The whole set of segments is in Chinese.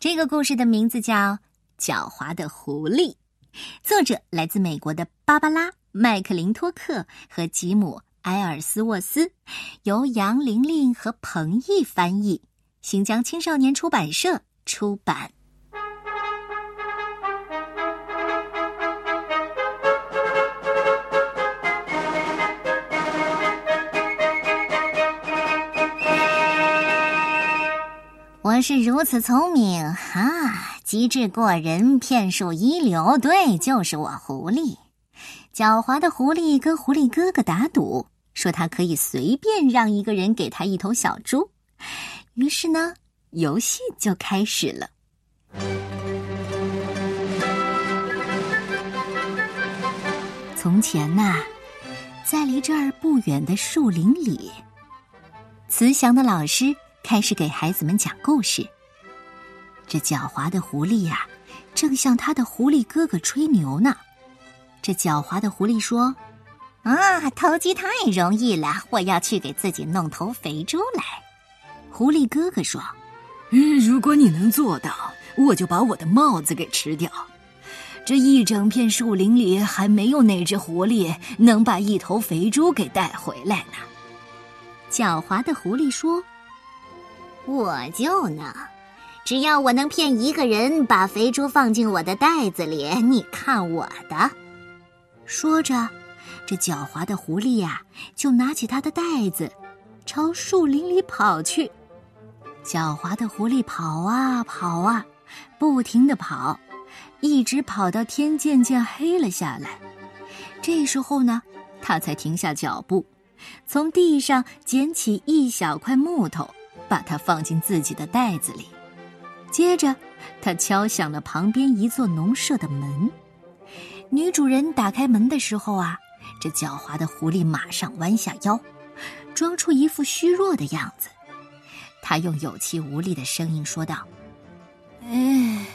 这个故事的名字叫《狡猾的狐狸》，作者来自美国的芭芭拉·麦克林托克和吉姆·埃尔斯沃斯，由杨玲玲和彭毅翻译，新疆青少年出版社出版。我是如此聪明啊，机智过人，骗术一流。对，就是我，狐狸。狡猾的狐狸跟狐狸哥哥打赌，说他可以随便让一个人给他一头小猪。于是呢，游戏就开始了。从前呐，在离这儿不远的树林里，慈祥的老师。开始给孩子们讲故事。这狡猾的狐狸呀，正向他的狐狸哥哥吹牛呢。这狡猾的狐狸说：“啊，投机太容易了，我要去给自己弄头肥猪来。”狐狸哥哥说：“嗯，如果你能做到，我就把我的帽子给吃掉。这一整片树林里，还没有哪只狐狸能把一头肥猪给带回来呢。”狡猾的狐狸说。我就能，只要我能骗一个人把肥猪放进我的袋子里，你看我的。说着，这狡猾的狐狸呀，就拿起他的袋子，朝树林里跑去。狡猾的狐狸跑啊跑啊，不停的跑，一直跑到天渐渐黑了下来。这时候呢，他才停下脚步，从地上捡起一小块木头。把它放进自己的袋子里，接着，他敲响了旁边一座农舍的门。女主人打开门的时候啊，这狡猾的狐狸马上弯下腰，装出一副虚弱的样子。他用有气无力的声音说道：“哎，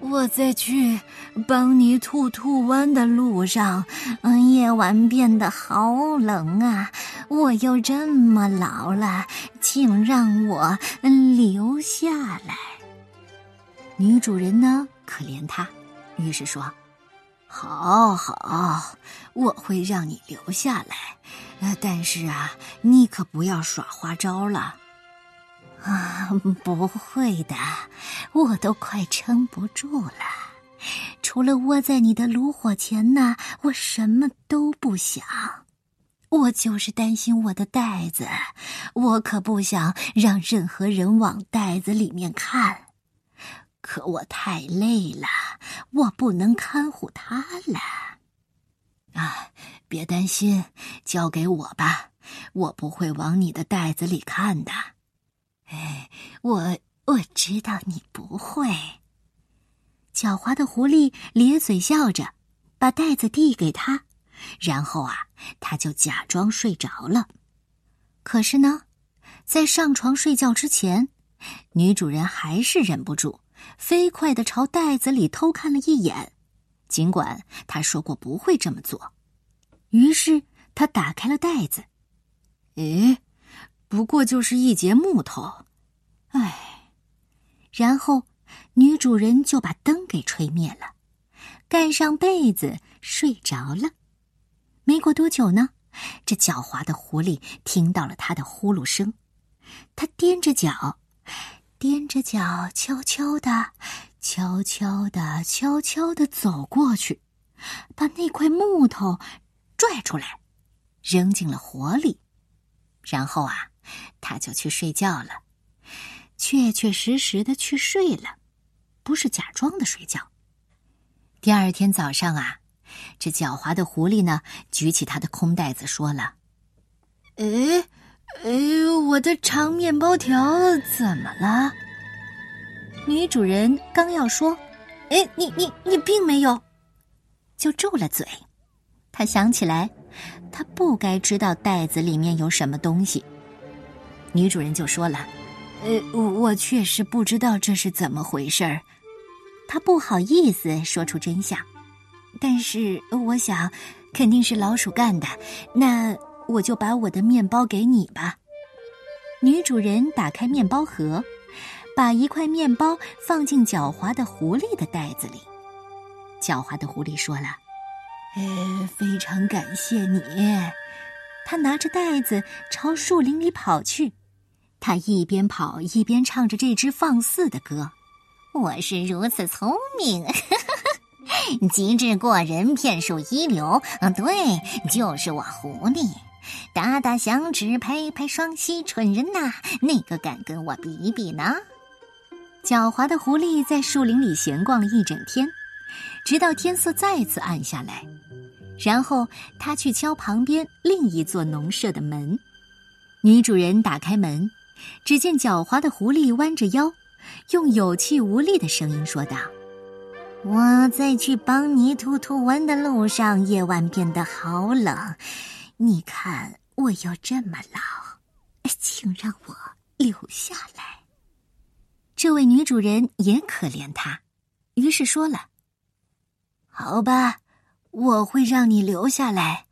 我在去邦尼兔兔湾的路上，嗯，夜晚变得好冷啊。”我又这么老了，请让我留下来。女主人呢，可怜他，于是说：“好好，我会让你留下来。但是啊，你可不要耍花招了。”啊，不会的，我都快撑不住了。除了窝在你的炉火前呢，我什么都不想。我就是担心我的袋子，我可不想让任何人往袋子里面看。可我太累了，我不能看护它了。啊，别担心，交给我吧，我不会往你的袋子里看的。我我知道你不会。狡猾的狐狸咧嘴笑着，把袋子递给他。然后啊，他就假装睡着了。可是呢，在上床睡觉之前，女主人还是忍不住，飞快的朝袋子里偷看了一眼。尽管她说过不会这么做，于是她打开了袋子。诶，不过就是一截木头。唉，然后女主人就把灯给吹灭了，盖上被子睡着了。没过多久呢，这狡猾的狐狸听到了他的呼噜声，他踮着脚，踮着脚，悄悄的、悄悄的、悄悄的走过去，把那块木头拽出来，扔进了火里，然后啊，他就去睡觉了，确确实实的去睡了，不是假装的睡觉。第二天早上啊。这狡猾的狐狸呢，举起他的空袋子，说了：“哎，哎，我的长面包条怎么了？”女主人刚要说：“哎，你你你并没有。”就住了嘴。他想起来，他不该知道袋子里面有什么东西。女主人就说了：“呃，我确实不知道这是怎么回事儿。”他不好意思说出真相。但是我想，肯定是老鼠干的。那我就把我的面包给你吧。女主人打开面包盒，把一块面包放进狡猾的狐狸的袋子里。狡猾的狐狸说了：“呃，非常感谢你。”他拿着袋子朝树林里跑去。他一边跑一边唱着这支放肆的歌：“我是如此聪明，机智过人，骗术一流。嗯，对，就是我狐狸。打打响指，拍拍双膝，蠢人呐，哪个敢跟我比一比呢？”狡猾的狐狸在树林里闲逛了一整天，直到天色再次暗下来，然后他去敲旁边另一座农舍的门。女主人打开门。只见狡猾的狐狸弯着腰，用有气无力的声音说道：“我在去邦尼兔兔湾的路上，夜晚变得好冷。你看，我又这么老，请让我留下来。”这位女主人也可怜他，于是说了：“好吧，我会让你留下来，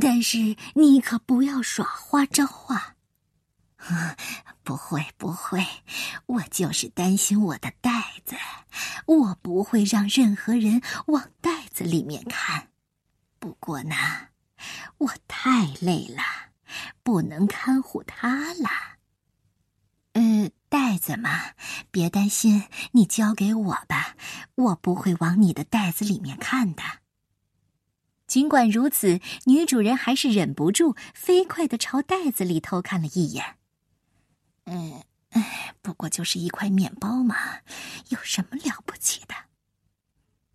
但是你可不要耍花招啊。” 不会，不会，我就是担心我的袋子，我不会让任何人往袋子里面看。不过呢，我太累了，不能看护它了。呃，袋子嘛，别担心，你交给我吧，我不会往你的袋子里面看的。尽管如此，女主人还是忍不住飞快的朝袋子里偷看了一眼。嗯，哎，不过就是一块面包嘛，有什么了不起的？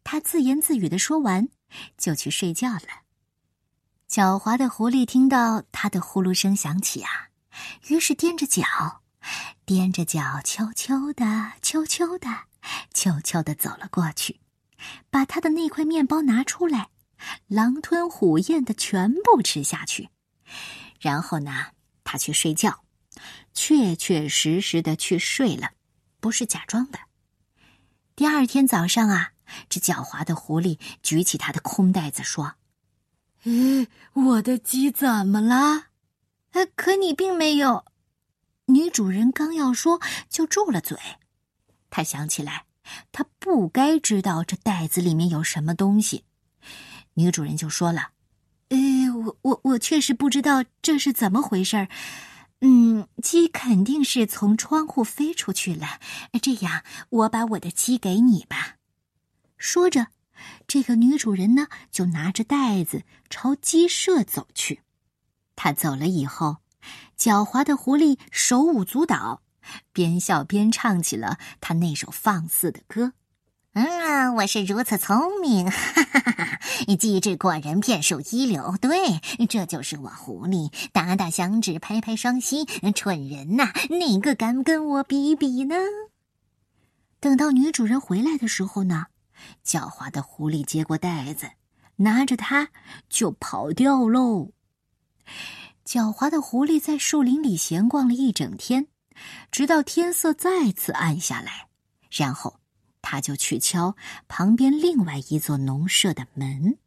他自言自语的说完，就去睡觉了。狡猾的狐狸听到他的呼噜声响起啊，于是踮着脚，踮着脚，悄悄的、悄悄的、悄悄的走了过去，把他的那块面包拿出来，狼吞虎咽的全部吃下去。然后呢，他去睡觉。确确实实的去睡了，不是假装的。第二天早上啊，这狡猾的狐狸举起他的空袋子说：“哎，我的鸡怎么了？”呃，可你并没有。女主人刚要说，就住了嘴。她想起来，她不该知道这袋子里面有什么东西。女主人就说了：“呃，我我我确实不知道这是怎么回事儿。”嗯，鸡肯定是从窗户飞出去了。这样，我把我的鸡给你吧。说着，这个女主人呢，就拿着袋子朝鸡舍走去。她走了以后，狡猾的狐狸手舞足蹈，边笑边唱起了他那首放肆的歌。嗯，我是如此聪明，哈哈哈哈机智过人，骗术一流。对，这就是我狐狸，打打响指，拍拍双膝。蠢人呐，哪个敢跟我比比呢？等到女主人回来的时候呢，狡猾的狐狸接过袋子，拿着它就跑掉喽。狡猾的狐狸在树林里闲逛了一整天，直到天色再次暗下来，然后。他就去敲旁边另外一座农舍的门。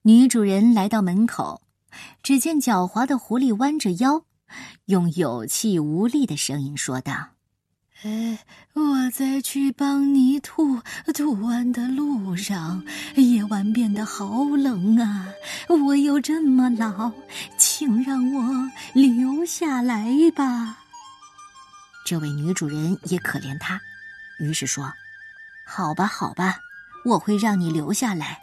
女主人来到门口，只见狡猾的狐狸弯着腰，用有气无力的声音说道：“哎，我在去帮泥兔兔湾的路上，夜晚变得好冷啊！我又这么老，请让我留下来吧。”这位女主人也可怜他。于是说：“好吧，好吧，我会让你留下来，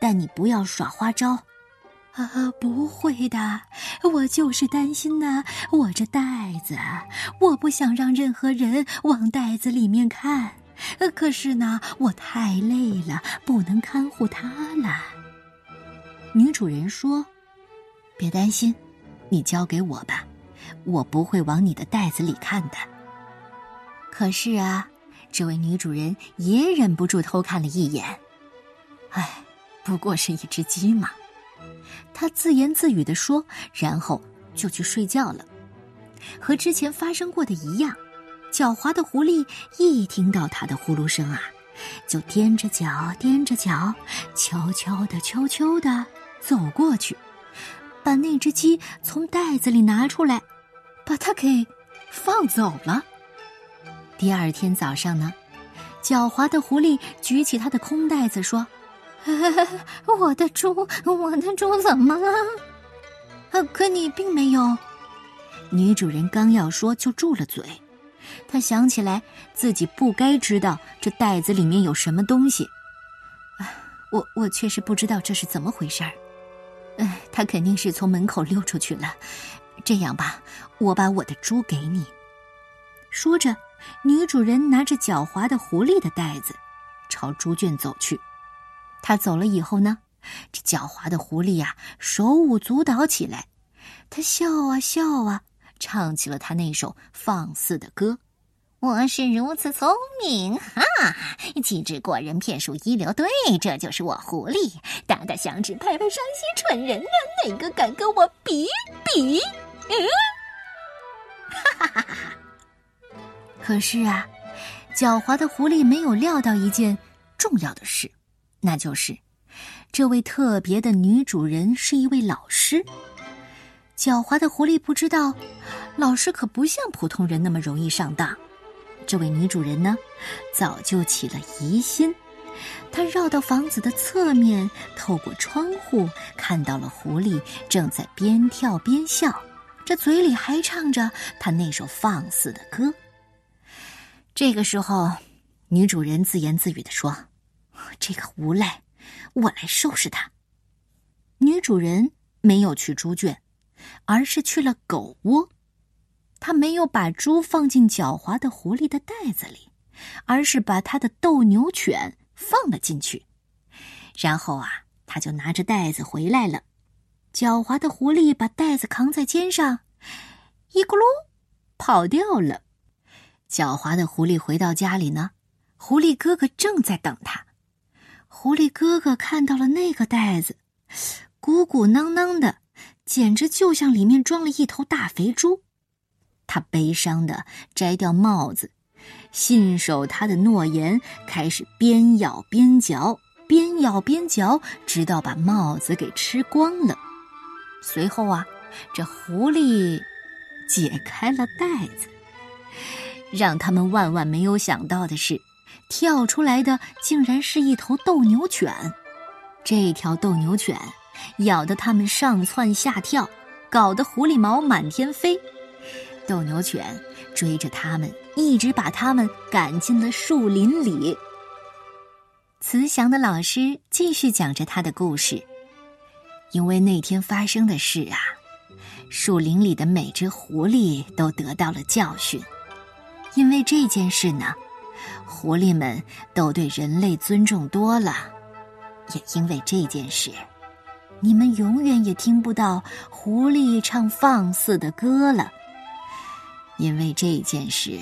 但你不要耍花招。”啊，不会的，我就是担心呢。我这袋子，我不想让任何人往袋子里面看。可是呢，我太累了，不能看护它了。女主人说：“别担心，你交给我吧，我不会往你的袋子里看的。”可是啊。这位女主人也忍不住偷看了一眼，唉，不过是一只鸡嘛，她自言自语的说，然后就去睡觉了。和之前发生过的一样，狡猾的狐狸一听到她的呼噜声啊，就踮着脚，踮着脚，悄悄的，悄悄的走过去，把那只鸡从袋子里拿出来，把它给放走了。第二天早上呢，狡猾的狐狸举起他的空袋子说：“ 我的猪，我的猪怎么了？”可你并没有。女主人刚要说，就住了嘴。她想起来自己不该知道这袋子里面有什么东西。我我确实不知道这是怎么回事儿。哎，他肯定是从门口溜出去了。这样吧，我把我的猪给你。说着，女主人拿着狡猾的狐狸的袋子，朝猪圈走去。他走了以后呢，这狡猾的狐狸呀，手舞足蹈起来。他笑啊笑啊，唱起了他那首放肆的歌。我是如此聪明，哈！机智过人，骗术一流，对，这就是我狐狸。打打响指，拍拍伤心蠢人啊！哪个敢跟我比比？嗯，哈哈哈哈！可是啊，狡猾的狐狸没有料到一件重要的事，那就是这位特别的女主人是一位老师。狡猾的狐狸不知道，老师可不像普通人那么容易上当。这位女主人呢，早就起了疑心。她绕到房子的侧面，透过窗户看到了狐狸正在边跳边笑，这嘴里还唱着她那首放肆的歌。这个时候，女主人自言自语的说：“这个无赖，我来收拾他。”女主人没有去猪圈，而是去了狗窝。他没有把猪放进狡猾的狐狸的袋子里，而是把他的斗牛犬放了进去。然后啊，他就拿着袋子回来了。狡猾的狐狸把袋子扛在肩上，一咕噜跑掉了。狡猾的狐狸回到家里呢，狐狸哥哥正在等他。狐狸哥哥看到了那个袋子，鼓鼓囊囊的，简直就像里面装了一头大肥猪。他悲伤的摘掉帽子，信守他的诺言，开始边咬边嚼，边咬边嚼，直到把帽子给吃光了。随后啊，这狐狸解开了袋子，让他们万万没有想到的是，跳出来的竟然是一头斗牛犬。这条斗牛犬咬得他们上蹿下跳，搞得狐狸毛满天飞。斗牛犬追着他们，一直把他们赶进了树林里。慈祥的老师继续讲着他的故事。因为那天发生的事啊，树林里的每只狐狸都得到了教训。因为这件事呢，狐狸们都对人类尊重多了。也因为这件事，你们永远也听不到狐狸唱放肆的歌了。因为这件事，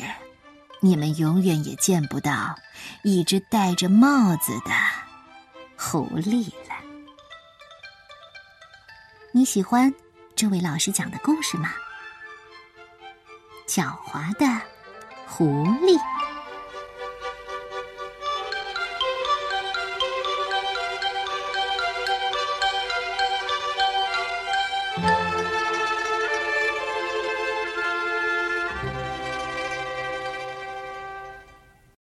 你们永远也见不到一只戴着帽子的狐狸了。你喜欢这位老师讲的故事吗？狡猾的狐狸。